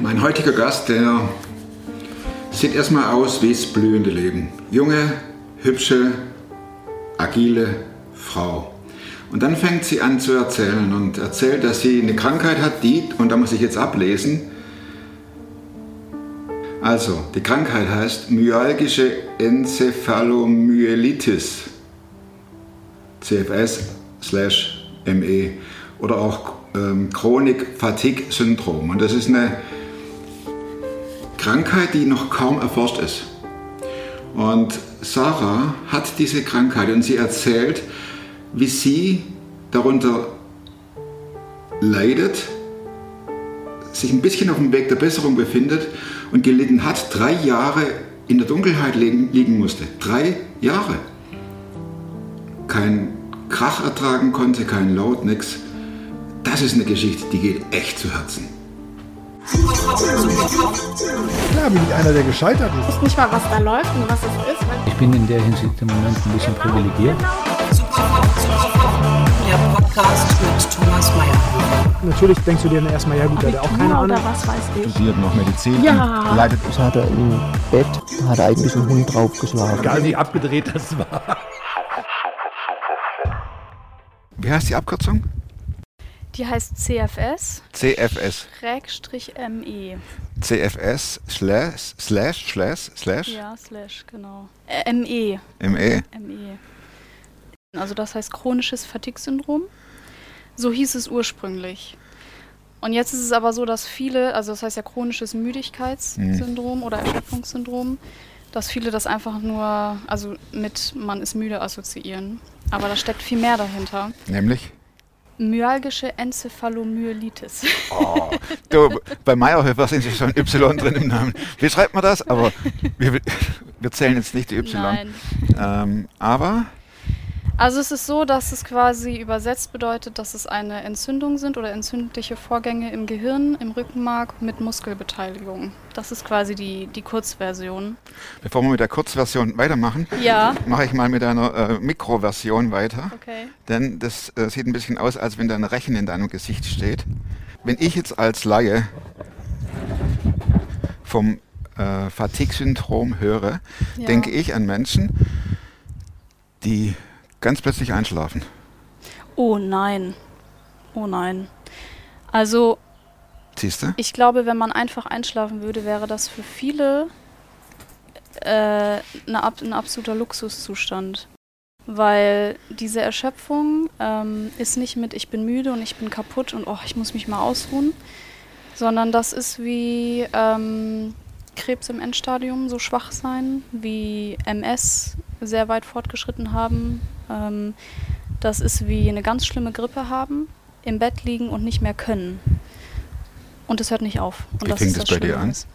Mein heutiger Gast, der sieht erstmal aus wie das blühende Leben. Junge, hübsche, agile Frau. Und dann fängt sie an zu erzählen und erzählt, dass sie eine Krankheit hat, die, und da muss ich jetzt ablesen, also, die Krankheit heißt myalgische Enzephalomyelitis, CFS slash ME oder auch ähm, Chronik-Fatigue-Syndrom. Und das ist eine Krankheit, die noch kaum erforscht ist. Und Sarah hat diese Krankheit und sie erzählt, wie sie darunter leidet, sich ein bisschen auf dem Weg der Besserung befindet und gelitten hat, drei Jahre in der Dunkelheit liegen, musste. Drei Jahre. Kein Krach ertragen konnte, kein Laut, nix. Das ist eine Geschichte, die geht echt zu Herzen. Klar bin ich einer, der gescheitert ist. weiß nicht mal, was da läuft und was es ist. Ich bin in der Hinsicht im Moment ein bisschen privilegiert. Der Podcast mit Thomas Mayer. Natürlich denkst du dir dann erstmal, ja gut, der hat ja auch keine Ahnung. oder was weiß ich. studiert noch Medizin Ja. und leidet Das hat er im Bett, da hat er eigentlich einen Hund draufgeschlagen. Egal wie abgedreht das war. Wie heißt die Abkürzung? Die heißt CFS CFS. Schrägstrich ME. CFS slash slash slash slash Ja, slash, genau. Äh, ME. ME. ME. Also das heißt chronisches Fatigue-Syndrom. So hieß es ursprünglich. Und jetzt ist es aber so, dass viele, also das heißt ja chronisches Müdigkeitssyndrom oder Erschöpfungssyndrom, dass viele das einfach nur, also mit man ist müde assoziieren. Aber da steckt viel mehr dahinter. Nämlich? Myalgische Enzephalomyelitis. Oh, du, bei Meyerhöfer sind Sie schon Y drin im Namen. Wie schreibt man das? Aber wir, wir zählen jetzt nicht die Y. Nein. Ähm, aber Also es ist so, dass es quasi übersetzt bedeutet, dass es eine Entzündung sind oder entzündliche Vorgänge im Gehirn, im Rückenmark mit Muskelbeteiligung. Das ist quasi die, die Kurzversion. bevor wir mit der Kurzversion weitermachen, Ja. mache ich mal mit einer äh, Mikroversion weiter. Okay. Denn das äh, sieht ein bisschen aus, als wenn da ein Rechen in deinem Gesicht steht. Wenn ich jetzt als Laie vom äh, Fatigue-Syndrom höre, Ja. denke ich an Menschen, die ganz plötzlich einschlafen. Oh nein. Oh nein. Also Siehst du? ich glaube, wenn man einfach einschlafen würde, wäre das für viele äh, eine, ein absoluter Luxuszustand. Weil diese Erschöpfung ähm, ist nicht mit ich bin müde und ich bin kaputt und oh, ich muss mich mal ausruhen, sondern das ist wie ähm, Krebs im Endstadium so schwach sein, wie MS sehr weit fortgeschritten haben. Ähm, das ist wie eine ganz schlimme Grippe haben, im Bett liegen und nicht mehr können. Und es hört nicht auf. Und Wie das fing ist das das bei dir an? ist.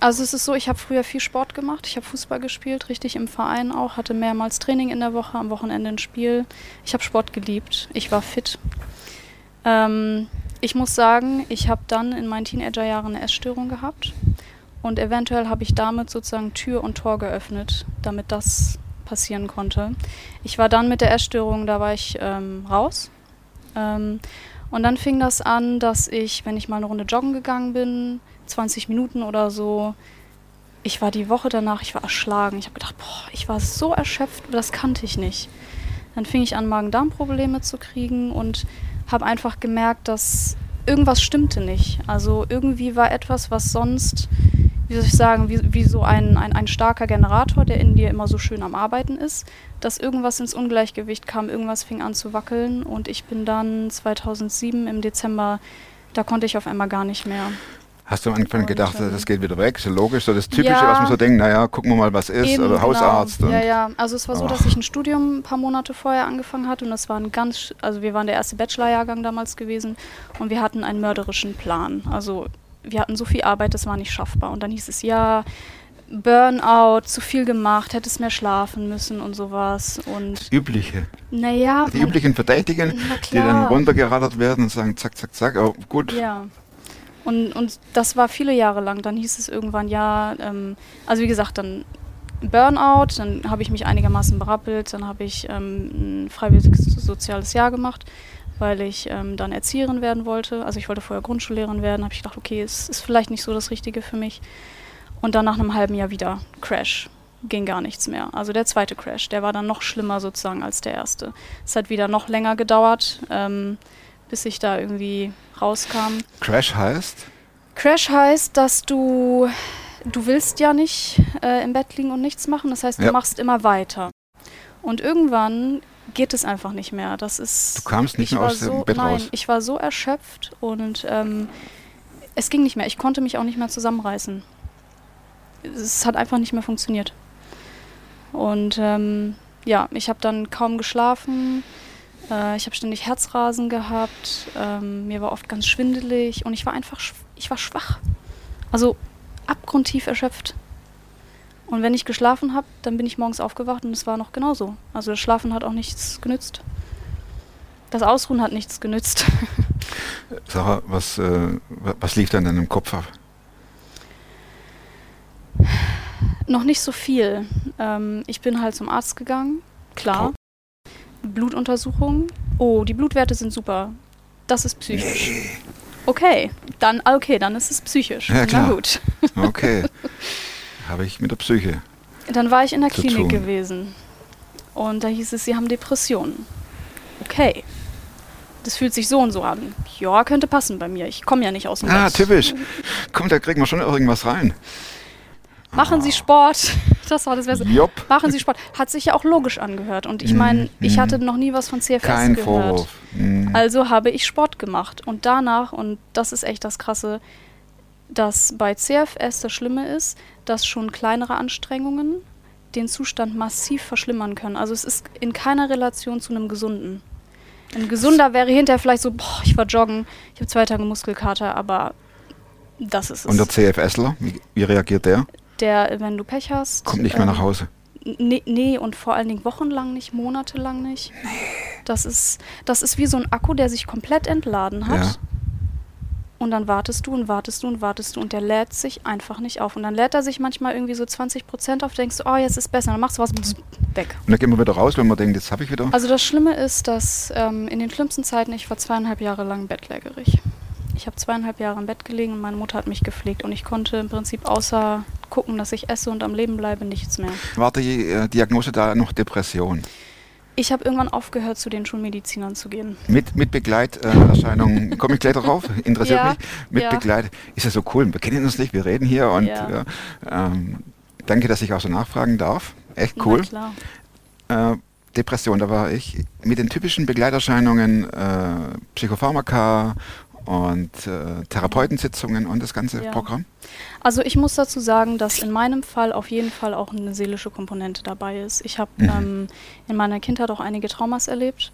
Also es ist so, ich habe früher viel Sport gemacht. Ich habe Fußball gespielt, richtig im Verein auch, hatte mehrmals Training in der Woche, am Wochenende ein Spiel. Ich habe Sport geliebt. Ich war fit. Ähm, ich muss sagen, ich habe dann in meinen Teenagerjahren eine Essstörung gehabt. Und eventuell habe ich damit sozusagen Tür und Tor geöffnet, damit das passieren konnte. Ich war dann mit der Essstörung, da war ich ähm, raus. Ähm, und dann fing das an, dass ich, wenn ich mal eine Runde joggen gegangen bin, 20 Minuten oder so, ich war die Woche danach, ich war erschlagen. Ich habe gedacht, boah, ich war so erschöpft, das kannte ich nicht. Dann fing ich an, Magen-Darm-Probleme zu kriegen und habe einfach gemerkt, dass irgendwas stimmte nicht. Also irgendwie war etwas, was sonst, wie soll ich sagen, wie, wie so ein, ein, ein starker Generator, der in dir immer so schön am Arbeiten ist, dass irgendwas ins Ungleichgewicht kam, irgendwas fing an zu wackeln und ich bin dann 2007 im Dezember, da konnte ich auf einmal gar nicht mehr. Hast du am Anfang gedacht, ähm, das geht wieder weg? So logisch, so das Typische, Ja. was man so denkt, naja, gucken wir mal, was ist, Eben, oder Hausarzt. Genau. Ja, ja. Also es war so, Ach. dass ich ein Studium ein paar Monate vorher angefangen hatte und das war ein ganz, also wir waren der erste Bachelorjahrgang damals gewesen und wir hatten einen mörderischen Plan. Also wir hatten so viel Arbeit, das war nicht schaffbar. Und dann hieß es, ja, Burnout, zu viel gemacht, hättest mehr schlafen müssen und sowas. Und Das Übliche. naja, Die üblichen Verdächtigen, die dann klar. runtergerattert werden und sagen, zack, zack, zack, aber gut. Ja. Und, und das war viele Jahre lang. Dann hieß es irgendwann, ja, ähm, also wie gesagt, dann Burnout, dann habe ich mich einigermaßen berappelt, dann habe ich ähm, ein freiwilliges soziales Jahr gemacht, weil ich ähm, dann Erzieherin werden wollte. Also ich wollte vorher Grundschullehrerin werden, habe ich gedacht, okay, es ist vielleicht nicht so das Richtige für mich. Und dann nach einem halben Jahr wieder Crash. Ging gar nichts mehr. Also der zweite Crash, der war dann noch schlimmer sozusagen als der erste. Es hat wieder noch länger gedauert, ähm, bis ich da irgendwie rauskam. Crash heißt? Crash heißt, dass du, du willst ja nicht äh, im Bett liegen und nichts machen. Das heißt, du Ja. machst immer weiter. Und irgendwann geht es einfach nicht mehr. Das ist. Du kamst nicht ich mehr aus dem so, Bett nein, raus. Ich war so erschöpft und ähm, es ging nicht mehr. Ich konnte mich auch nicht mehr zusammenreißen. Es hat einfach nicht mehr funktioniert. Und ähm, ja, ich habe dann kaum geschlafen. Äh, ich habe ständig Herzrasen gehabt. Ähm, mir war oft ganz schwindelig und ich war einfach, ich war schwach. Also abgrundtief erschöpft. Und wenn ich geschlafen habe, dann bin ich morgens aufgewacht und es war noch genauso. Also das Schlafen hat auch nichts genützt. Das Ausruhen hat nichts genützt. Sarah, was, äh, wa- was lief dann in deinem Kopf ab? noch nicht so viel. Ähm, ich bin halt zum Arzt gegangen, klar. Blutuntersuchung. Oh, die Blutwerte sind super. Das ist psychisch. Okay, dann okay, dann ist es psychisch. Ja, klar. Na gut. Okay. Habe ich mit der Psyche. Dann war ich in der Klinik tun. gewesen. Und da hieß es, Sie haben Depressionen. Okay. Das fühlt sich so und so an. Ja, könnte passen bei mir. Ich komme ja nicht aus dem Ah, Bett. typisch. Komm, da kriegen wir schon irgendwas rein. Machen Sie Sport. Das war das Beste. Jopp. Machen Sie Sport. Hat sich ja auch logisch angehört. Und ich meine, ich Mhm. hatte noch nie was von CFS Kein gehört. Vorwurf. Mhm. Also habe ich Sport gemacht. Und danach, und das ist echt das Krasse, dass bei CFS das Schlimme ist, dass schon kleinere Anstrengungen den Zustand massiv verschlimmern können. Also es ist in keiner Relation zu einem gesunden. Ein gesunder wäre hinterher vielleicht so, boah, ich war joggen, ich habe zwei Tage Muskelkater, aber das ist es. Und der CFSler, wie, wie reagiert der? der, wenn du Pech hast. Kommt nicht mehr ähm, nach Hause. Nee, nee, und vor allen Dingen wochenlang nicht, monatelang nicht. Das ist, das ist wie so ein Akku, der sich komplett entladen hat. Ja. Und dann wartest du und wartest du und wartest du und der lädt sich einfach nicht auf. Und dann lädt er sich manchmal irgendwie so 20 Prozent auf, denkst du, oh, jetzt ist besser. Dann machst du was, weg. Und dann gehen wir wieder raus, wenn man denkt, jetzt habe ich wieder. Also das Schlimme ist, dass ähm, in den schlimmsten Zeiten, ich war zweieinhalb Jahre lang bettlägerig. Ich habe zweieinhalb Jahre im Bett gelegen und meine Mutter hat mich gepflegt. Und ich konnte im Prinzip außer gucken, dass ich esse und am Leben bleibe, nichts mehr. War die äh, Diagnose da noch Depression? Ich habe irgendwann aufgehört, zu den Schulmedizinern zu gehen. Mit, mit Begleiterscheinungen, komme ich gleich darauf, interessiert Ja, mich. Mit ja. Begleit, ist ja so cool, wir kennen uns nicht, wir reden hier und Ja. ähm, danke, dass ich auch so nachfragen darf. Echt cool. Äh, Depression, da war ich mit den typischen Begleiterscheinungen, äh, Psychopharmaka und äh, Therapeutensitzungen und das ganze Ja. Programm. Also ich muss dazu sagen, dass in meinem Fall auf jeden Fall auch eine seelische Komponente dabei ist. Ich habe Mhm. ähm, in meiner Kindheit auch einige Traumas erlebt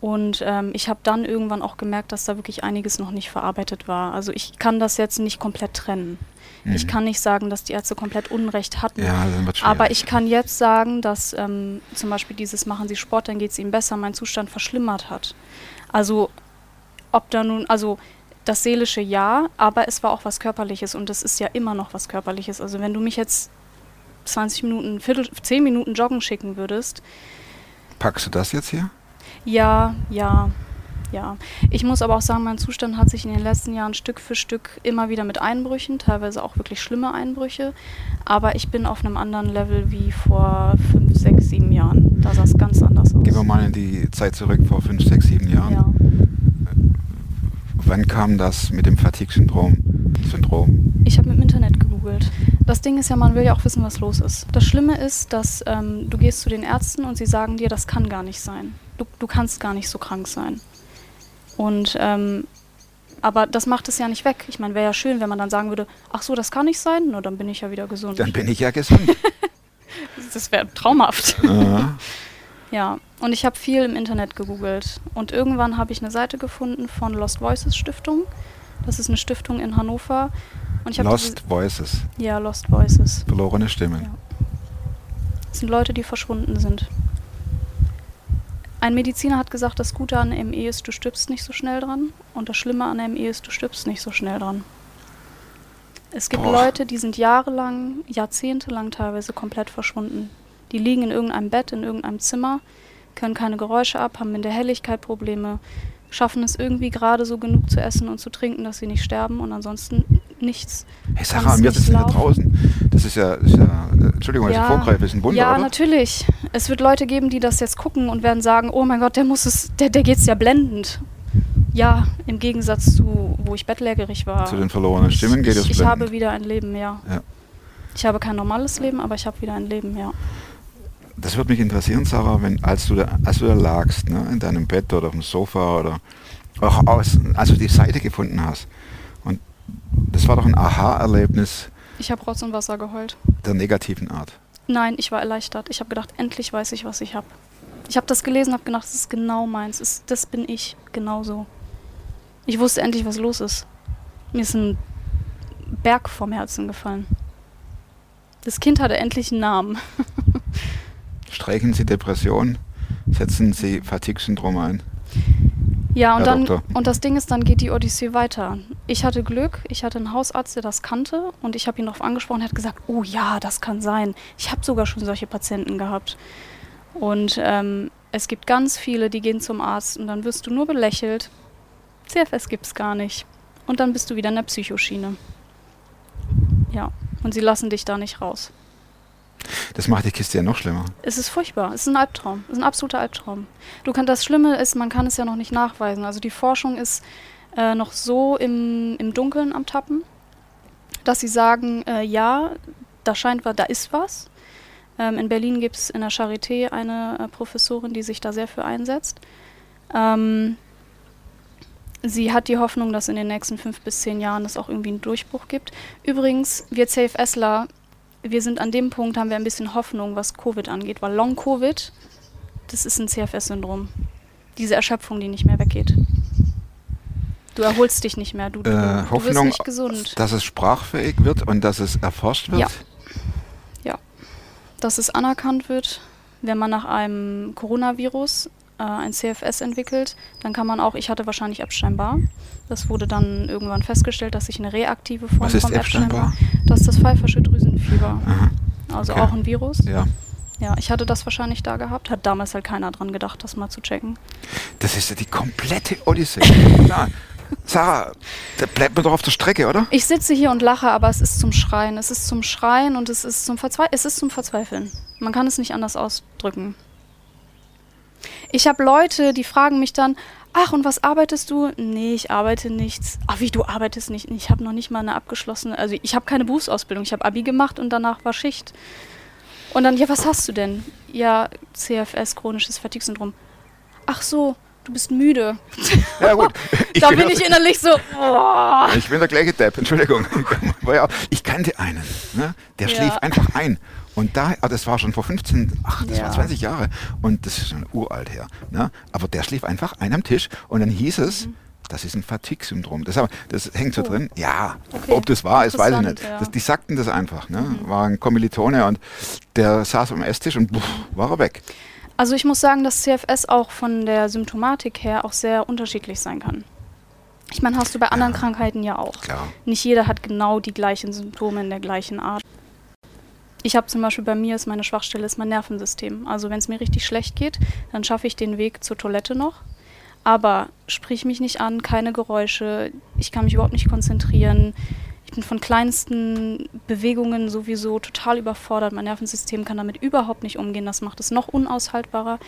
und ähm, ich habe dann irgendwann auch gemerkt, dass da wirklich einiges noch nicht verarbeitet war. Also ich kann das jetzt nicht komplett trennen. Ich Mhm. kann nicht sagen, dass die Ärzte komplett Unrecht hatten. Ja. Aber ich kann jetzt sagen, dass ähm, zum Beispiel dieses Machen Sie Sport, dann geht es Ihnen besser, mein Zustand verschlimmert hat. Also ob da nun, also das seelische ja, aber es war auch was Körperliches und es ist ja immer noch was Körperliches. Also wenn du mich jetzt 20 Minuten, Viertel, 10 Minuten joggen schicken würdest, Packst du das jetzt hier? ja, ja, ja. Ich muss aber auch sagen, mein Zustand hat sich in den letzten Jahren Stück für Stück immer wieder mit Einbrüchen, teilweise auch wirklich schlimme Einbrüche. Aber ich bin auf einem anderen Level wie vor fünf, sechs, sieben Jahren. Da sah es ganz anders aus. Gehen wir mal in die Zeit zurück vor fünf, sechs, sieben Jahren. Ja. Wann kam das mit dem Fatigue-Syndrom? Syndrom? Ich habe im Internet gegoogelt. Das Ding ist ja, man will ja auch wissen, was los ist. Das Schlimme ist, dass ähm, du gehst zu den Ärzten und sie sagen dir, das kann gar nicht sein. Du, du kannst gar nicht so krank sein. Und ähm, aber das macht es ja nicht weg. Ich meine, wäre ja schön, wenn man dann sagen würde, ach so, das kann nicht sein, nur dann bin ich ja wieder gesund. Dann bin ich ja gesund. Das wäre traumhaft. ja. Ja, und ich habe viel im Internet gegoogelt. Und irgendwann habe ich eine Seite gefunden von Lost Voices Stiftung. Das ist eine Stiftung in Hannover. Lost Voices, ja, Lost Voices. verlorene Stimmen. Ja. Das sind Leute, die verschwunden sind. Ein Mediziner hat gesagt, das Gute an ME ist, du stirbst nicht so schnell dran. Und das Schlimme an ME ist, du stirbst nicht so schnell dran. Es gibt Boah. Leute, die sind jahrelang, jahrzehntelang teilweise komplett verschwunden. Die liegen in irgendeinem Bett, in irgendeinem Zimmer, können keine Geräusche ab, haben mit der Helligkeit Probleme, schaffen es irgendwie gerade so genug zu essen und zu trinken, dass sie nicht sterben und ansonsten nichts. Hey Sarah, wir sitzen laufen. draußen. Das ist ja, ist ja Entschuldigung, wenn ich vorgreife, ist ein Wunder, ja, oder? natürlich. Es wird Leute geben, die das jetzt gucken und werden sagen, oh mein Gott, der muss es, der, der geht's ja blendend. Ja, im Gegensatz zu, wo ich bettlägerig war. Zu den verlorenen Stimmen geht ich, es Ich blendend. habe wieder ein Leben, ja. Ja. Ich habe kein normales Leben, aber ich habe wieder ein Leben, ja. Das würde mich interessieren, Sarah, wenn, als, du da, als du da lagst, ne, in deinem Bett oder auf dem Sofa oder auch aus, als du die Seite gefunden hast. Und das war doch ein Aha-Erlebnis Ich habe Rotz und Wasser geheult. der negativen Art. Nein, ich war erleichtert. Ich habe gedacht, endlich weiß ich, was ich habe. Ich habe das gelesen, habe gedacht, das ist genau meins. Das, ist- das bin ich, genauso. Ich wusste endlich, was los ist. Mir ist ein Berg vom Herzen gefallen. Das Kind hatte endlich einen Namen. Streichen Sie Depression, setzen Sie Fatigue-Syndrom ein. Ja, und Herr dann Doktor. und das Ding ist, dann geht die Odyssee weiter. Ich hatte Glück, ich hatte einen Hausarzt, der das kannte und ich habe ihn darauf angesprochen, er hat gesagt, oh ja, das kann sein. Ich habe sogar schon solche Patienten gehabt. Und ähm, es gibt ganz viele, die gehen zum Arzt und dann wirst du nur belächelt. CFS gibt's gar nicht. Und dann bist du wieder in der Psychoschiene. Ja, und sie lassen dich da nicht raus. Das macht die Kiste ja noch schlimmer. Es ist furchtbar. Es ist ein Albtraum. Es ist ein absoluter Albtraum. Du kann, das Schlimme ist, man kann es ja noch nicht nachweisen. Also die Forschung ist äh, noch so im, im Dunkeln am Tappen, dass sie sagen, äh, ja, da scheint was, da ist was. Ähm, in Berlin gibt es in der Charité eine äh, Professorin, die sich da sehr für einsetzt. Ähm, sie hat die Hoffnung, dass in den nächsten fünf bis zehn Jahren es auch irgendwie einen Durchbruch gibt. Übrigens, wir CFSler, wir sind an dem Punkt, haben wir ein bisschen Hoffnung, was Covid angeht, weil Long-Covid, das ist ein CFS-Syndrom. Diese Erschöpfung, die nicht mehr weggeht. Du erholst dich nicht mehr, du, du, Äh, du wirst Hoffnung, nicht gesund. dass es sprachfähig wird und dass es erforscht wird. Ja. Dass es anerkannt wird, wenn man nach einem Coronavirus äh, ein CFS entwickelt, dann kann man auch, ich hatte wahrscheinlich Epstein-Barr. Das wurde dann irgendwann festgestellt, dass ich eine reaktive Form Was ist vom Epstein-Barr? Das ist das pfeifersche Drüsenfieber. Aha. Also Okay. auch ein Virus. Ja. Ja, ich hatte das wahrscheinlich da gehabt. Hat damals halt keiner dran gedacht, das mal zu checken. Das ist ja die komplette Odyssee. Na, Sarah, da bleibt man doch auf der Strecke, oder? Ich sitze hier und lache, aber es ist zum Schreien. Es ist zum Schreien und es ist zum Verzweifeln. Es ist zum Verzweifeln. Man kann es nicht anders ausdrücken. Ich habe Leute, die fragen mich dann, ach, und was arbeitest du? Nee, ich arbeite nichts. Ach, wie, du arbeitest nicht? Ich habe noch nicht mal eine abgeschlossene, also ich habe keine Berufsausbildung. Ich habe Abi gemacht und danach war Schicht. Und dann, ja, was hast du denn? Ja, CFS, chronisches Fatigue-Syndrom. Ach so, du bist müde. Ja gut. da bin ich innerlich so, boah. Ich bin der gleiche Depp, Entschuldigung. Ja Ich kannte einen, ne? der Ja. schlief einfach ein. Und da, ah, das war schon vor 15, ach, das Ja. war 20 Jahre. Und das ist schon uralt her. Ne? Aber der schlief einfach ein am Tisch und dann hieß es, das ist ein Fatigue-Syndrom. Das, das hängt so Mhm. Oh. drin. Ja, Okay. ob das wahr ist, weiß ich nicht. ja. Das, die sagten das einfach. Ne? War ein Kommilitone und der saß am Esstisch und buff, war er weg. Also ich muss sagen, dass CFS auch von der Symptomatik her auch sehr unterschiedlich sein kann. Ich meine, hast du bei anderen Krankheiten ja auch. Klar. Nicht jeder hat genau die gleichen Symptome in der gleichen Art. Ich habe zum Beispiel bei mir ist meine Schwachstelle ist mein Nervensystem. Also wenn es mir richtig schlecht geht, dann schaffe ich den Weg zur Toilette noch. Aber sprich mich nicht an, keine Geräusche, ich kann mich überhaupt nicht konzentrieren. Ich bin von kleinsten Bewegungen sowieso total überfordert. Mein Nervensystem kann damit überhaupt nicht umgehen. Das macht es noch unaushaltbarer.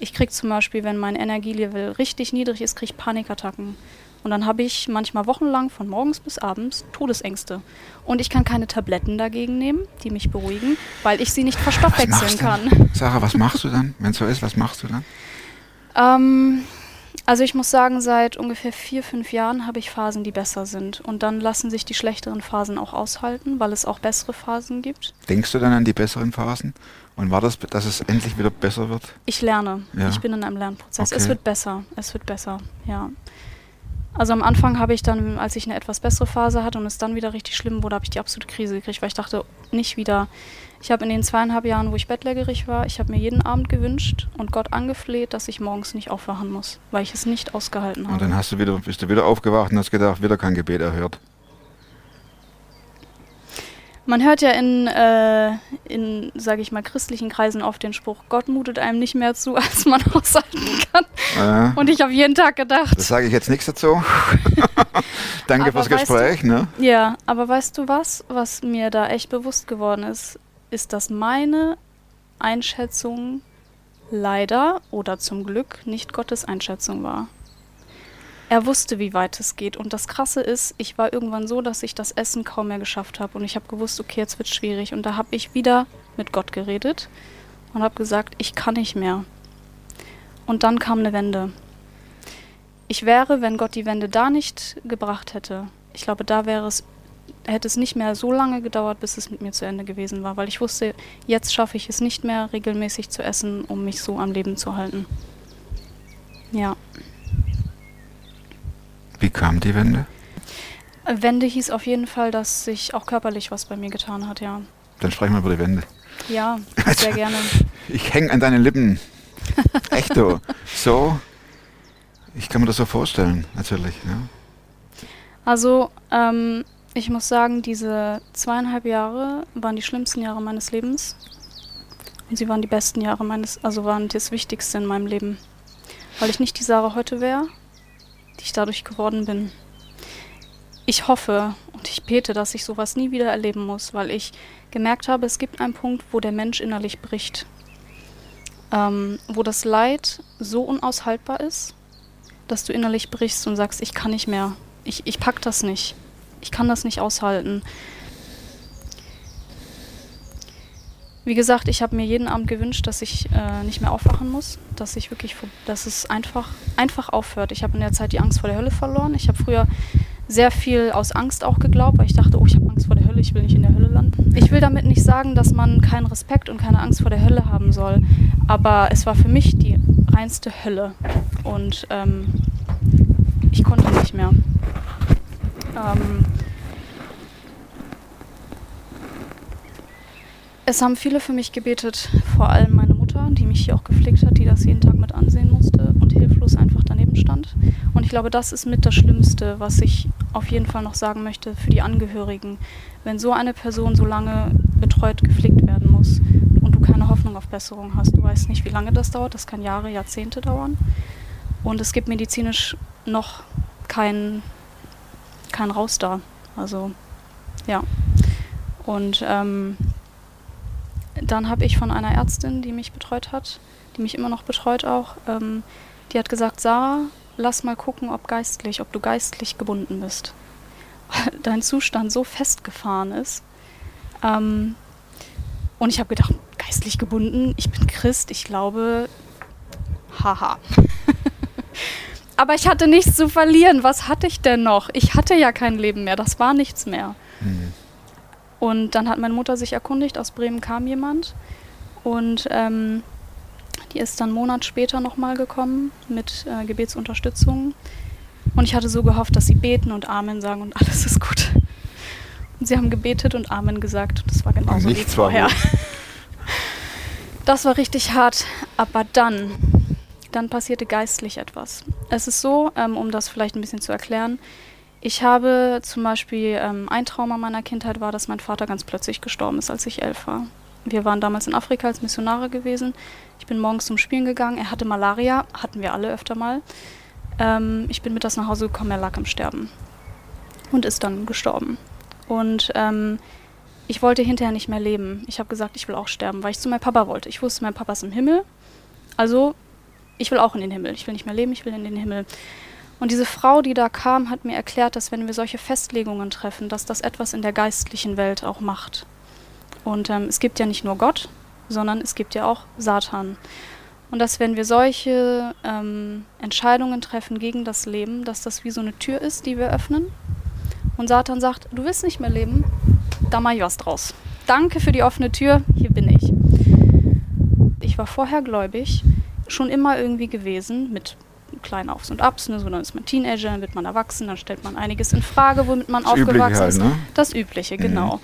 Ich kriege zum Beispiel, wenn mein Energielevel richtig niedrig ist, kriege ich Panikattacken. Und dann habe ich manchmal wochenlang von morgens bis abends Todesängste. Und ich kann keine Tabletten dagegen nehmen, die mich beruhigen, weil ich sie nicht verstoffwechseln kann. Sarah, was machst du dann, wenn es so ist? Was machst du dann? Ähm, also ich muss sagen, seit ungefähr vier, fünf Jahren habe ich Phasen, die besser sind. Und dann lassen sich die schlechteren Phasen auch aushalten, weil es auch bessere Phasen gibt. Denkst du dann an die besseren Phasen? Und war das, dass es endlich wieder besser wird? Ich lerne. Ja. Ich bin in einem Lernprozess. Okay. Es wird besser. Es wird besser. Ja. Also am Anfang habe ich dann, als ich eine etwas bessere Phase hatte und es dann wieder richtig schlimm wurde, habe ich die absolute Krise gekriegt, weil ich dachte, nicht wieder. Ich habe in den zweieinhalb Jahren, wo ich bettlägerig war, ich habe mir jeden Abend gewünscht und Gott angefleht, dass ich morgens nicht aufwachen muss, weil ich es nicht ausgehalten habe. Und dann hast du wieder, bist du wieder aufgewacht und hast gedacht, wieder kein Gebet erhört. Man hört ja in, äh, in sage ich mal, christlichen Kreisen oft den Spruch, Gott mutet einem nicht mehr zu, als man aushalten kann. Ja. Und ich habe jeden Tag gedacht, Das sage ich jetzt nichts dazu. Danke Aber fürs weißt du- Gespräch. Ne? ja, aber weißt du was, was mir da echt bewusst geworden ist, ist, dass meine Einschätzung leider oder zum Glück nicht Gottes Einschätzung war. Er wusste, wie weit es geht. Und das Krasse ist, ich war irgendwann so, dass ich das Essen kaum mehr geschafft habe. Und ich habe gewusst, okay, jetzt wird schwierig. Und da habe ich wieder mit Gott geredet und habe gesagt, ich kann nicht mehr. Und dann kam eine Wende. Ich wäre, wenn Gott die Wende da nicht gebracht hätte, ich glaube, da wäre es, hätte es nicht mehr so lange gedauert, bis es mit mir zu Ende gewesen war, weil ich wusste, jetzt schaffe ich es nicht mehr regelmäßig zu essen, um mich so am Leben zu halten. Ja. Wie kam die Wende? Wende hieß auf jeden Fall, dass sich auch körperlich was bei mir getan hat, ja. Dann sprechen wir über die Wende. Ja, sehr gerne. Ich hänge an deinen Lippen. Echt so. So. Ich kann mir das so vorstellen, natürlich. Ja. Also, ähm, ich muss sagen, diese zweieinhalb Jahre waren die schlimmsten Jahre meines Lebens. Und sie waren die besten Jahre meines, also waren das Wichtigste in meinem Leben. Weil ich nicht die Sarah heute wäre, die ich dadurch geworden bin. Ich hoffe und ich bete, dass ich sowas nie wieder erleben muss, weil ich gemerkt habe, es gibt einen Punkt, wo der Mensch innerlich bricht. Ähm, wo das Leid so unaushaltbar ist, dass du innerlich brichst und sagst, ich kann nicht mehr. Ich, ich pack das nicht. Ich kann das nicht aushalten. Wie gesagt, ich habe mir jeden Abend gewünscht, dass ich äh, nicht mehr aufwachen muss, dass ich wirklich, dass es einfach, einfach aufhört. Ich habe in der Zeit die Angst vor der Hölle verloren. Ich habe früher sehr viel aus Angst auch geglaubt, weil ich dachte, oh, ich habe Angst vor der Hölle, ich will nicht in der Hölle landen. Ich will damit nicht sagen, dass man keinen Respekt und keine Angst vor der Hölle haben soll, aber es war für mich die reinste Hölle und ähm, ich konnte nicht mehr. Ähm, es haben viele für mich gebetet, vor allem meine Mutter, die mich hier auch gepflegt hat, die das jeden Tag mit ansehen musste und hilflos einfach daneben stand. Und ich glaube, das ist mit das Schlimmste, was ich auf jeden Fall noch sagen möchte für die Angehörigen. Wenn so eine Person so lange betreut, gepflegt werden muss und du keine Hoffnung auf Besserung hast, du weißt nicht, wie lange das dauert, das kann Jahre, Jahrzehnte dauern. Und es gibt medizinisch noch kein, kein Raus da. Also, ja. Und ähm, dann habe ich von einer Ärztin, die mich betreut hat, die mich immer noch betreut auch, ähm, die hat gesagt, Sarah, lass mal gucken, ob geistlich, ob du geistlich gebunden bist. Weil dein Zustand so festgefahren ist. Ähm, und ich habe gedacht, geistlich gebunden, ich bin Christ, ich glaube, haha. Aber ich hatte nichts zu verlieren. Was hatte ich denn noch? Ich hatte ja kein Leben mehr. Das war nichts mehr. Und dann hat meine Mutter sich erkundigt. Aus Bremen kam jemand. Und ähm, die ist dann einen Monat später nochmal gekommen mit äh, Gebetsunterstützung. Und ich hatte so gehofft, dass sie beten und Amen sagen und alles ist gut. Und sie haben gebetet und Amen gesagt. Das war genauso wie Nichts vorher. Das war richtig hart. Aber dann, dann passierte geistlich etwas. Es ist so, ähm, um das vielleicht ein bisschen zu erklären, ich habe zum Beispiel, ähm, ein Trauma meiner Kindheit war, dass mein Vater ganz plötzlich gestorben ist, als ich elf war. Wir waren damals in Afrika als Missionare gewesen. Ich bin morgens zum Spielen gegangen. Er hatte Malaria, hatten wir alle öfter mal. Ähm, ich bin mit das nach Hause gekommen, er lag am Sterben. Und ist dann gestorben. Und ähm, ich wollte hinterher nicht mehr leben. Ich habe gesagt, ich will auch sterben, weil ich zu meinem Papa wollte. Ich wusste, mein Papa ist im Himmel. Also, ich will auch in den Himmel. Ich will nicht mehr leben, ich will in den Himmel. Und diese Frau, die da kam, hat mir erklärt, dass wenn wir solche Festlegungen treffen, dass das etwas in der geistlichen Welt auch macht. Und ähm, es gibt ja nicht nur Gott, sondern es gibt ja auch Satan. Und dass wenn wir solche ähm, Entscheidungen treffen gegen das Leben, dass das wie so eine Tür ist, die wir öffnen. Und Satan sagt, du willst nicht mehr leben, da mache ich was draus. Danke für die offene Tür, hier bin ich. Ich war vorher gläubig, schon immer irgendwie gewesen, mit kleinen Aufs und Abs, ne? so dann ist man Teenager, dann wird man erwachsen, dann stellt man einiges in Frage, womit man Das aufgewachsen halt, ist. ne? Das Übliche, genau.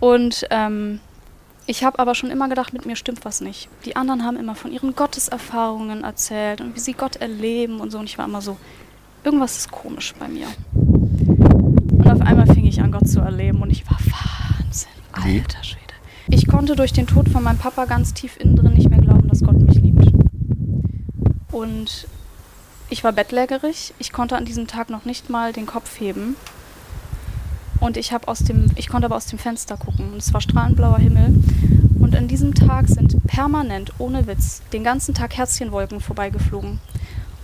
Und ähm, ich habe aber schon immer gedacht, mit mir stimmt was nicht. Die anderen haben immer von ihren Gotteserfahrungen erzählt und wie sie Gott erleben und so. Und ich war immer so, irgendwas ist komisch bei mir. Und auf einmal fing ich an, Gott zu erleben und ich war Wahnsinn? Alter Schwede. Ich konnte durch den Tod von meinem Papa ganz tief innen drin nicht mehr glauben, dass Gott mich liebt. Und ich war bettlägerig. Ich konnte an diesem Tag noch nicht mal den Kopf heben. Und ich, aus dem, ich konnte aber aus dem Fenster gucken. Und es war strahlend blauer Himmel. Und an diesem Tag sind permanent, ohne Witz, den ganzen Tag Herzchenwolken vorbeigeflogen.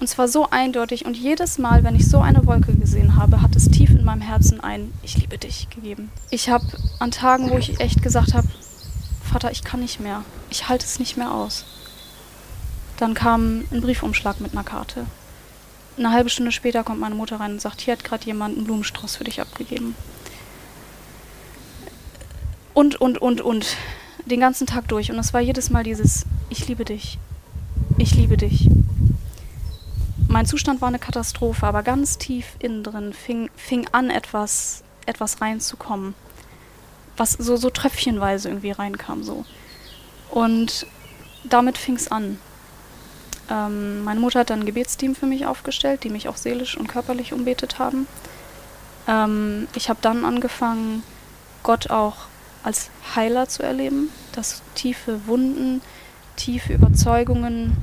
Und zwar so eindeutig. Und jedes Mal, wenn ich so eine Wolke gesehen habe, hat es tief in meinem Herzen ein Ich liebe dich gegeben. Ich habe an Tagen, wo ich echt gesagt habe, Vater, ich kann nicht mehr. Ich halte es nicht mehr aus. Dann kam ein Briefumschlag mit einer Karte. Eine halbe Stunde später kommt meine Mutter rein und sagt, hier hat gerade jemand einen Blumenstrauß für dich abgegeben. Und, und, und, und. Den ganzen Tag durch. Und es war jedes Mal dieses, ich liebe dich. Ich liebe dich. Mein Zustand war eine Katastrophe, aber ganz tief innen drin fing, fing an, etwas, etwas reinzukommen. Was so, so tröpfchenweise irgendwie reinkam. So. Und damit fing es an. Ähm, meine Mutter hat dann ein Gebetsteam für mich aufgestellt, die mich auch seelisch und körperlich umbetet haben. Ähm, ich habe dann angefangen, Gott auch als Heiler zu erleben, dass tiefe Wunden, tiefe Überzeugungen,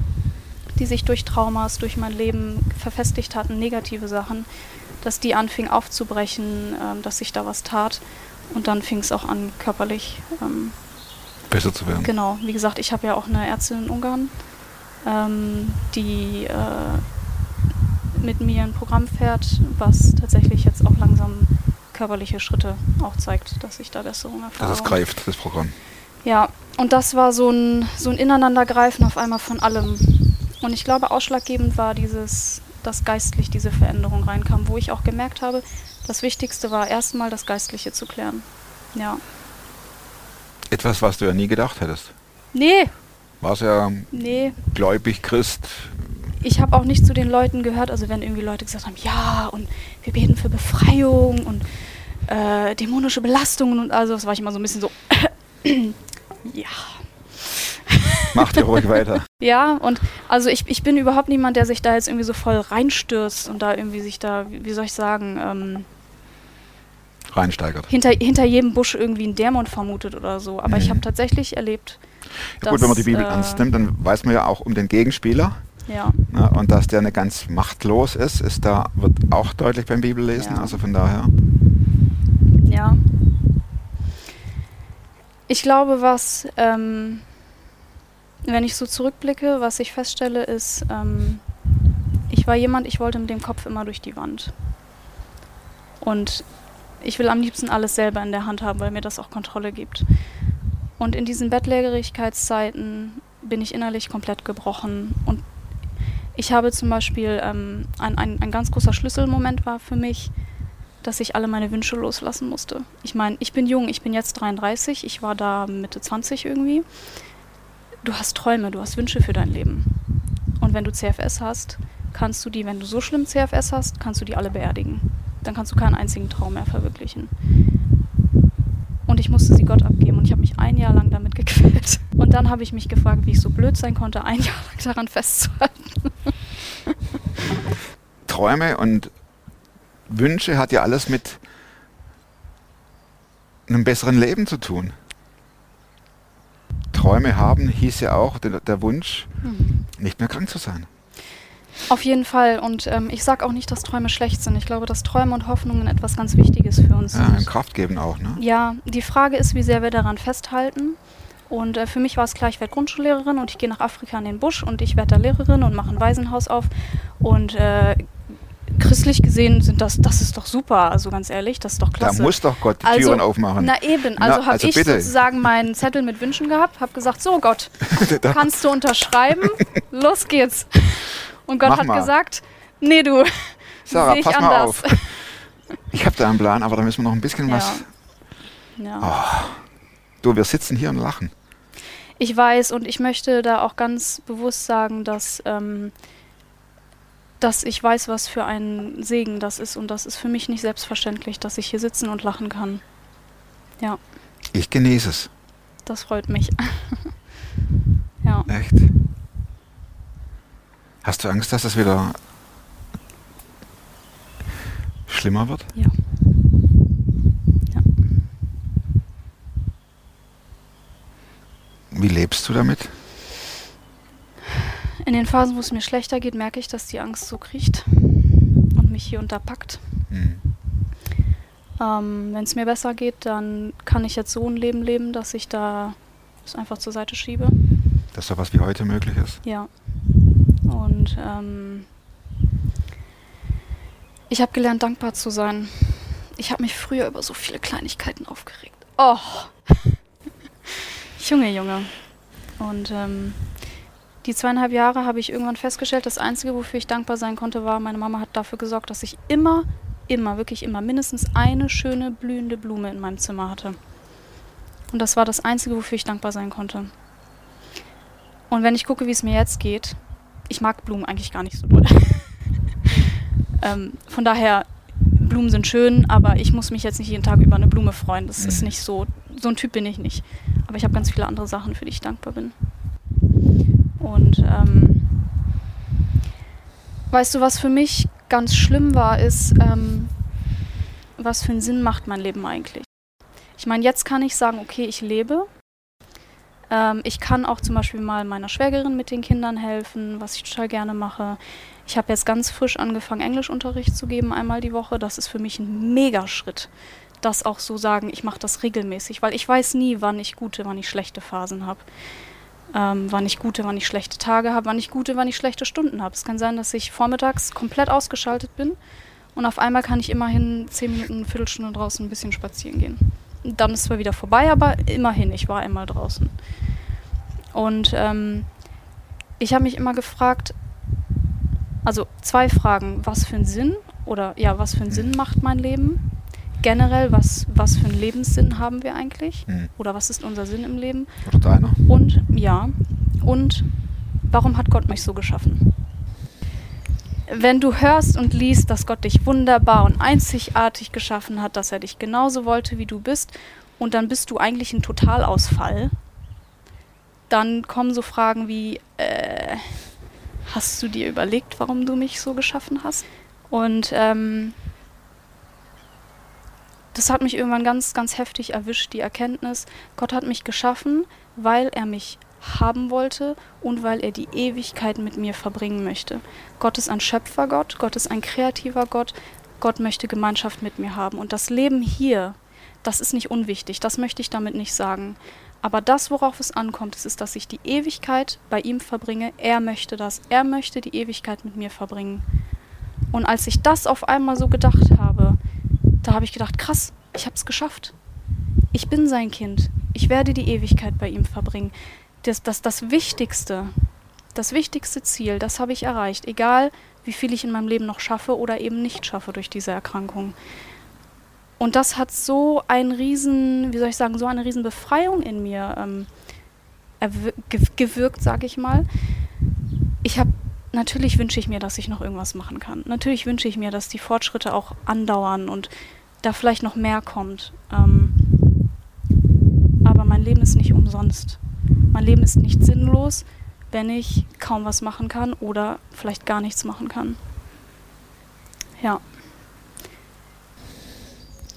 die sich durch Traumas, durch mein Leben verfestigt hatten, negative Sachen, dass die anfingen aufzubrechen, ähm, dass sich da was tat. Und dann fing es auch an, körperlich. Ähm, Besser zu werden. genau, wie gesagt, ich habe ja auch eine Ärztin in Ungarn, ähm, die äh, mit mir ein Programm fährt, was tatsächlich jetzt auch langsam körperliche Schritte auch zeigt, dass ich da Besserung erfahre. Dass es greift, das Programm. Ja, und das war so ein, so ein Ineinandergreifen auf einmal von allem. Und ich glaube, ausschlaggebend war dieses, dass geistlich diese Veränderung reinkam, wo ich auch gemerkt habe, das Wichtigste war erstmal das Geistliche zu klären. Ja. Etwas, was du ja nie gedacht hättest. Nee, Warst ja nee. gläubig, Christ. Ich habe auch nicht zu den Leuten gehört, also wenn irgendwie Leute gesagt haben, ja, und wir beten für Befreiung und äh, dämonische Belastungen und also, das war ich immer so ein bisschen so, ja. Mach dir ruhig weiter. Ja, und also ich, ich bin überhaupt niemand, der sich da jetzt irgendwie so voll reinstürzt und da irgendwie sich da, wie soll ich sagen, ähm, Reinsteigert. hinter, hinter jedem Busch irgendwie einen Dämon vermutet oder so. Aber ich Nee. habe tatsächlich erlebt, Ja, gut, wenn man die Bibel äh, ernst nimmt, dann weiß man ja auch um den Gegenspieler. ja, Ne, und dass der nicht ganz machtlos ist, ist da, wird auch deutlich beim Bibellesen. Ja. Also von daher. ja. Ich glaube, was, ähm, wenn ich so zurückblicke, was ich feststelle, ist, ähm, ich war jemand, ich wollte mit dem Kopf immer durch die Wand. Und ich will am liebsten alles selber in der Hand haben, weil mir das auch Kontrolle gibt. Und in diesen Bettlägerigkeitszeiten bin ich innerlich komplett gebrochen. Und ich habe zum Beispiel, ähm, ein, ein, ein ganz großer Schlüsselmoment war für mich, dass ich alle meine Wünsche loslassen musste. Ich meine, ich bin jung, ich bin jetzt 33, ich war da Mitte 20 irgendwie. Du hast Träume, du hast Wünsche für dein Leben. Und wenn du CFS hast, kannst du die, wenn du so schlimm CFS hast, kannst du die alle beerdigen. Dann kannst du keinen einzigen Traum mehr verwirklichen. Und ich musste sie Gott abgeben und ich habe mich ein Jahr lang damit gequält. Und dann habe ich mich gefragt, wie ich so blöd sein konnte, ein Jahr lang daran festzuhalten. Träume und Wünsche hat ja alles mit einem besseren Leben zu tun. Träume haben hieß ja auch der, der Wunsch, nicht mehr krank zu sein. Auf jeden Fall. Und ähm, ich sage auch nicht, dass Träume schlecht sind. Ich glaube, dass Träume und Hoffnungen etwas ganz Wichtiges für uns Ja, sind. Kraft geben auch, ne? Ja, die Frage ist, wie sehr wir daran festhalten. Und äh, für mich war es klar, ich werde Grundschullehrerin und ich gehe nach Afrika in den Busch und ich werde da Lehrerin und mache ein Waisenhaus auf. Und äh, christlich gesehen sind das, das ist doch super, also ganz ehrlich, das ist doch klasse. Da muss doch Gott die Also, Türen aufmachen. Na eben, also habe also ich bitte. sozusagen meinen Zettel mit Wünschen gehabt, habe gesagt, so Gott, kannst du unterschreiben? Los geht's. Und Gott Mach hat mal. gesagt, nee du, Sarah, pass mal anders. auf. Ich habe da einen Plan, aber da müssen wir noch ein bisschen was. Ja. Ja. Du, wir sitzen hier und lachen. Ich weiß und ich möchte da auch ganz bewusst sagen, dass, ähm, dass ich weiß, was für ein Segen das ist und das ist für mich nicht selbstverständlich, dass ich hier sitzen und lachen kann. Ja, Ich genieße es. das freut mich. ja. Echt. Hast du Angst, dass es wieder schlimmer wird? Ja. Ja. Wie lebst du damit? In den Phasen, wo es mir schlechter geht, merke ich, dass die Angst so kriecht und mich hier unterpackt. Hm. Ähm, Wenn es mir besser geht, dann kann ich jetzt so ein Leben leben, dass ich da es einfach zur Seite schiebe. Dass sowas wie heute möglich ist. Ja. Und ähm, ich habe gelernt, dankbar zu sein. Ich habe mich früher über so viele Kleinigkeiten aufgeregt. Oh. Junge, Junge. Und ähm, die zweieinhalb Jahre habe ich irgendwann festgestellt, das Einzige, wofür ich dankbar sein konnte, war, meine Mama hat dafür gesorgt, dass ich immer, immer, wirklich immer mindestens eine schöne blühende Blume in meinem Zimmer hatte. Und das war das Einzige, wofür ich dankbar sein konnte. Und wenn ich gucke, wie es mir jetzt geht, ich mag Blumen eigentlich gar nicht so doll. ähm, von daher, Blumen sind schön, aber ich muss mich jetzt nicht jeden Tag über eine Blume freuen. Das ist Mhm. nicht so. So ein Typ bin ich nicht. Aber ich habe ganz viele andere Sachen, für die ich dankbar bin. Und ähm, weißt du, was für mich ganz schlimm war, ist, ähm, was für einen Sinn macht mein Leben eigentlich? Ich meine, jetzt kann ich sagen, okay, ich lebe. Ähm, ich kann auch zum Beispiel mal meiner Schwägerin mit den Kindern helfen, was ich total gerne mache. Ich habe jetzt ganz frisch angefangen, Englischunterricht zu geben, einmal die Woche. Das ist für mich ein Megaschritt. Das auch so sagen, ich mache das regelmäßig, weil ich weiß nie, wann ich gute, wann ich schlechte Phasen habe. Ähm, wann ich gute, wann ich schlechte Tage habe, wann ich gute, wann ich schlechte Stunden habe. Es kann sein, dass ich vormittags komplett ausgeschaltet bin und auf einmal kann ich immerhin zehn Minuten, eine Viertelstunde draußen ein bisschen spazieren gehen. Dann ist zwar wieder vorbei, aber immerhin, ich war einmal draußen. Und ähm, ich habe mich immer gefragt, also zwei Fragen, was für einen Sinn oder ja, was für einen Sinn macht mein Leben? Generell, was, was für einen Lebenssinn haben wir eigentlich? Hm. Oder was ist unser Sinn im Leben? Oder deiner? Und ja, und warum hat Gott mich so geschaffen? Wenn du hörst und liest, dass Gott dich wunderbar und einzigartig geschaffen hat, dass er dich genauso wollte, wie du bist, und dann bist du eigentlich ein Totalausfall, dann kommen so Fragen wie, äh, hast du dir überlegt, warum du mich so geschaffen hast? Und ähm, das hat mich irgendwann ganz, ganz heftig erwischt, die Erkenntnis, Gott hat mich geschaffen, weil er mich haben wollte und weil er die Ewigkeit mit mir verbringen möchte. Gott ist ein Schöpfergott, Gott ist ein kreativer Gott, Gott möchte Gemeinschaft mit mir haben. Und das Leben hier, das ist nicht unwichtig, das möchte ich damit nicht sagen. Aber das, worauf es ankommt, ist, ist, dass ich die Ewigkeit bei ihm verbringe. Er möchte das. Er möchte die Ewigkeit mit mir verbringen. Und als ich das auf einmal so gedacht habe, da habe ich gedacht, krass, ich habe es geschafft. Ich bin sein Kind. Ich werde die Ewigkeit bei ihm verbringen. Das, das, das Wichtigste, das wichtigste Ziel, das habe ich erreicht. Egal, wie viel ich in meinem Leben noch schaffe oder eben nicht schaffe durch diese Erkrankung. Und das hat so einen riesen, wie soll ich sagen, so eine riesen Befreiung in mir ähm, gewirkt, sage ich mal. Ich habe natürlich wünsche ich mir, dass ich noch irgendwas machen kann. Natürlich wünsche ich mir, dass die Fortschritte auch andauern und da vielleicht noch mehr kommt. Ähm, aber mein Leben ist nicht umsonst. Mein Leben ist nicht sinnlos, wenn ich kaum was machen kann oder vielleicht gar nichts machen kann. Ja.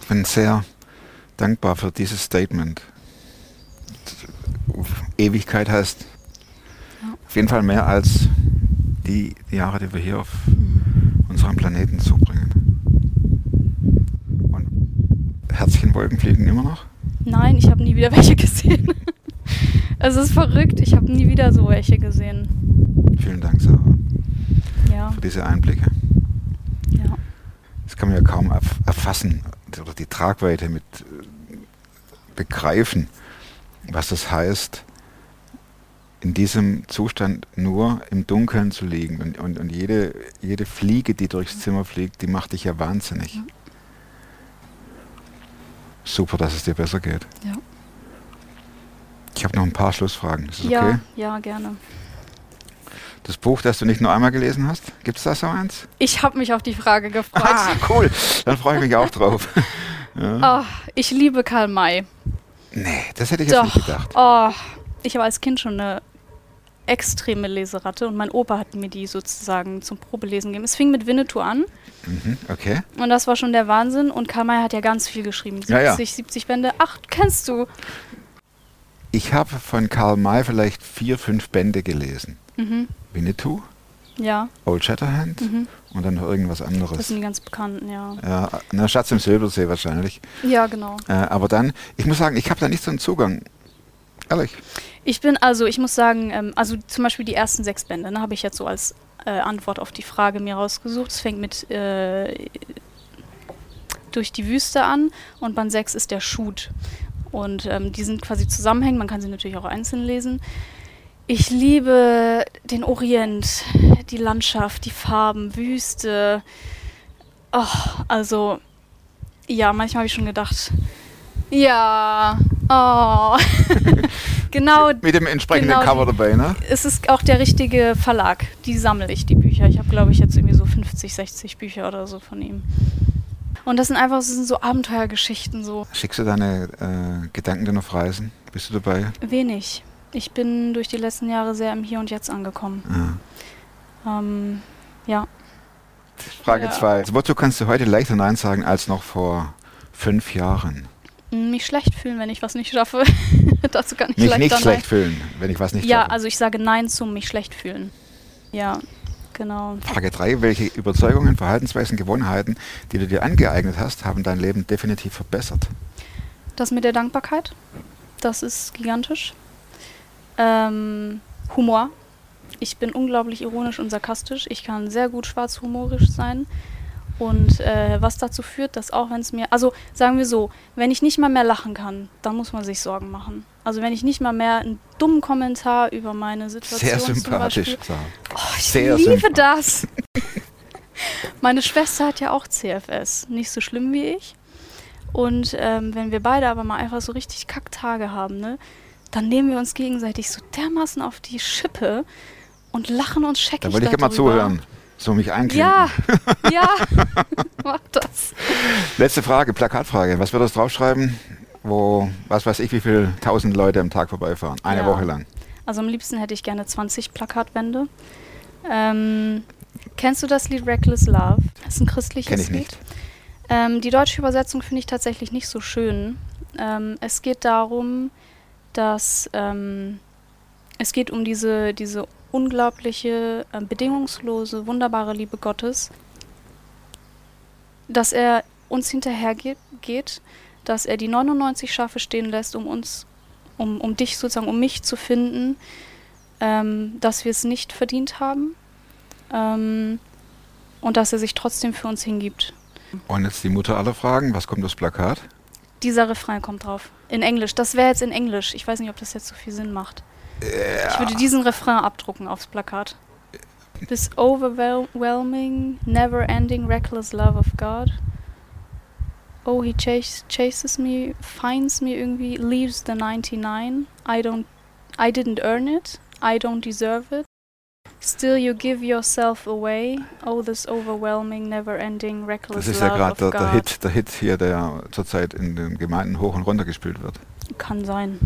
Ich bin sehr dankbar für dieses Statement. Ewigkeit heißt Ja. auf jeden Fall mehr als die Jahre, die wir hier auf unserem Planeten zubringen. Und Herzchenwolken fliegen immer noch? Nein, ich habe nie wieder welche gesehen. Es ist verrückt, ich habe nie wieder so welche gesehen. Vielen Dank, Sarah, Ja, für diese Einblicke. ja. Das kann man ja kaum erf erfassen oder die Tragweite mit äh, begreifen, was das heißt, in diesem Zustand nur im Dunkeln zu liegen. Und, und, und jede, jede Fliege, die durchs Zimmer fliegt, die macht dich ja wahnsinnig. Ja. Super, dass es dir besser geht. Ja. Ich habe noch ein paar Schlussfragen. Ist das okay? Ja, ja, gerne. Das Buch, das du nicht nur einmal gelesen hast, gibt es da so eins? Ich habe mich auf die Frage gefreut. Ah, cool. Dann freue ich mich auch drauf. ja. Ah, ich liebe Karl May. Nee, das hätte ich jetzt Doch. nicht gedacht. Oh, ich war als Kind schon eine extreme Leseratte und mein Opa hat mir die sozusagen zum Probelesen gegeben. Es fing mit Winnetou an Mhm, okay. und das war schon der Wahnsinn und Karl May hat ja ganz viel geschrieben. 70, Ja, ja. 70 Bände. Ach, kennst du? Ich habe von Karl May vielleicht vier, fünf Bände gelesen. Mhm. Winnetou, Ja, Old Shatterhand und dann noch irgendwas das anderes. sind die ganz bekannten, ja. Ja, na, Schatz im Silbersee wahrscheinlich. Ja, genau. Äh, aber dann, ich muss sagen, ich habe da nicht so einen Zugang. Ehrlich. Ich bin, also ich muss sagen, ähm, also zum Beispiel die ersten sechs Bände, ne, habe ich jetzt so als äh, Antwort auf die Frage mir rausgesucht. Es fängt mit äh, durch die Wüste an und Band 6 ist der Shoot. Und ähm, die sind quasi zusammenhängend, man kann sie natürlich auch einzeln lesen. Ich liebe den Orient, die Landschaft, die Farben, Wüste. Oh, also, ja, manchmal habe ich schon gedacht, ja, oh. genau, Mit dem entsprechenden Genau, Cover dabei, ne? es ist auch der richtige Verlag. Die sammle ich, die Bücher. Ich habe, glaube ich, jetzt irgendwie so 50, 60 Bücher oder so von ihm. Und das sind einfach das sind so Abenteuergeschichten, so Schickst du deine äh, Gedanken denn auf Reisen? Bist du dabei? wenig. Ich bin durch die letzten Jahre sehr im Hier und Jetzt angekommen. Ja. Ähm, ja, Frage Ja. 2. Also, wozu kannst du heute leichter Nein sagen als noch vor fünf Jahren? mich schlecht fühlen, wenn ich was nicht schaffe. Dazu kann ich Mich leichter nicht Nein. schlecht fühlen, wenn ich was nicht Ja, schaffe. also ich sage Nein zum mich schlecht fühlen. Ja, genau. Frage 3. Welche Überzeugungen, Verhaltensweisen, Gewohnheiten, die du dir angeeignet hast, haben dein Leben definitiv verbessert? Das mit der Dankbarkeit, das ist gigantisch. Ähm, Humor. Ich bin unglaublich ironisch und sarkastisch. Ich kann sehr gut schwarzhumorisch sein. Und äh, was dazu führt, dass auch wenn es mir, also sagen wir so, wenn ich nicht mal mehr lachen kann, dann muss man sich Sorgen machen. Also wenn ich nicht mal mehr einen dummen Kommentar über meine Situation Sehr zum sympathisch. Beispiel, Sarah. Oh, ich Sehr liebe das. Meine Schwester hat ja auch CFS. Nicht so schlimm wie ich. Und ähm, wenn wir beide aber mal einfach so richtig Kacktage haben, ne, dann nehmen wir uns gegenseitig so dermaßen auf die Schippe und lachen uns scheckig Da wollte ich gerne mal zuhören. So mich einklinken. Ja, ja, mach das. Letzte Frage, Plakatfrage. Was würdest du draufschreiben, wo, was weiß ich, wie viele tausend Leute am Tag vorbeifahren? Eine Ja. Woche lang. Also am liebsten hätte ich gerne 20 Plakatwände. Ähm, kennst du das Lied Reckless Love? Das ist ein christliches Kenn ich Lied. nicht. Ähm, die deutsche Übersetzung finde ich tatsächlich nicht so schön. Ähm, es geht darum, dass ähm, es geht um diese, diese unglaubliche, ähm, bedingungslose, wunderbare Liebe Gottes, dass er uns hinterhergeht, geht, dass er die 99 Schafe stehen lässt, um uns, um, um dich sozusagen, um mich zu finden, ähm, dass wir es nicht verdient haben ähm, und dass er sich trotzdem für uns hingibt. Und jetzt die Mutter aller Fragen. Was kommt aufs Plakat? Dieser Refrain kommt drauf. In Englisch. Das wäre jetzt in Englisch. Ich weiß nicht, ob das jetzt so viel Sinn macht. Ich würde diesen Refrain abdrucken aufs Plakat. This overwhelming, never-ending, reckless love of God. Oh, he chas chases me, finds me irgendwie, leaves the 99. I don't, I didn't earn it. I don't deserve it. Still you give yourself away. Oh, this overwhelming, never-ending, reckless Das ist ja gerade der, der Hit, der Hit hier, der zurzeit in den Gemeinden hoch und runter gespielt wird. Kann sein.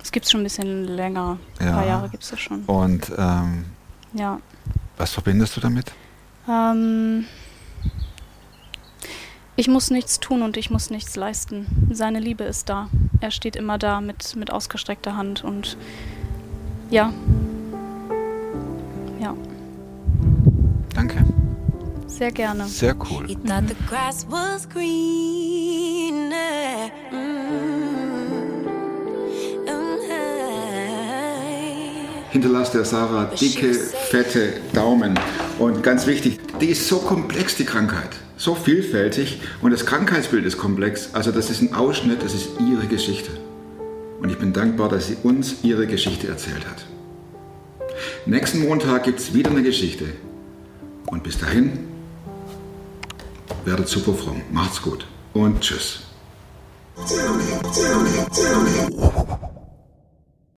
Das gibt's schon ein bisschen länger. Ein Ja. paar Jahre gibt's das schon. Und ähm, Ja. was verbindest du damit? Ähm, ich muss nichts tun und ich muss nichts leisten. Seine Liebe ist da. Er steht immer da mit, mit ausgestreckter Hand und ja. Ja, Danke. sehr gerne. Sehr cool. He thought the grass was greener. Mm, high. Hinterlasst der Sarah dicke, fette Daumen. Und ganz wichtig, die ist so komplex, die Krankheit. So vielfältig. Und das Krankheitsbild ist komplex. Also das ist ein Ausschnitt, das ist ihre Geschichte. Und ich bin dankbar, dass sie uns ihre Geschichte erzählt hat. Nächsten Montag gibt es wieder eine Geschichte. Und bis dahin, werdet super fromm. Macht's gut. Und tschüss.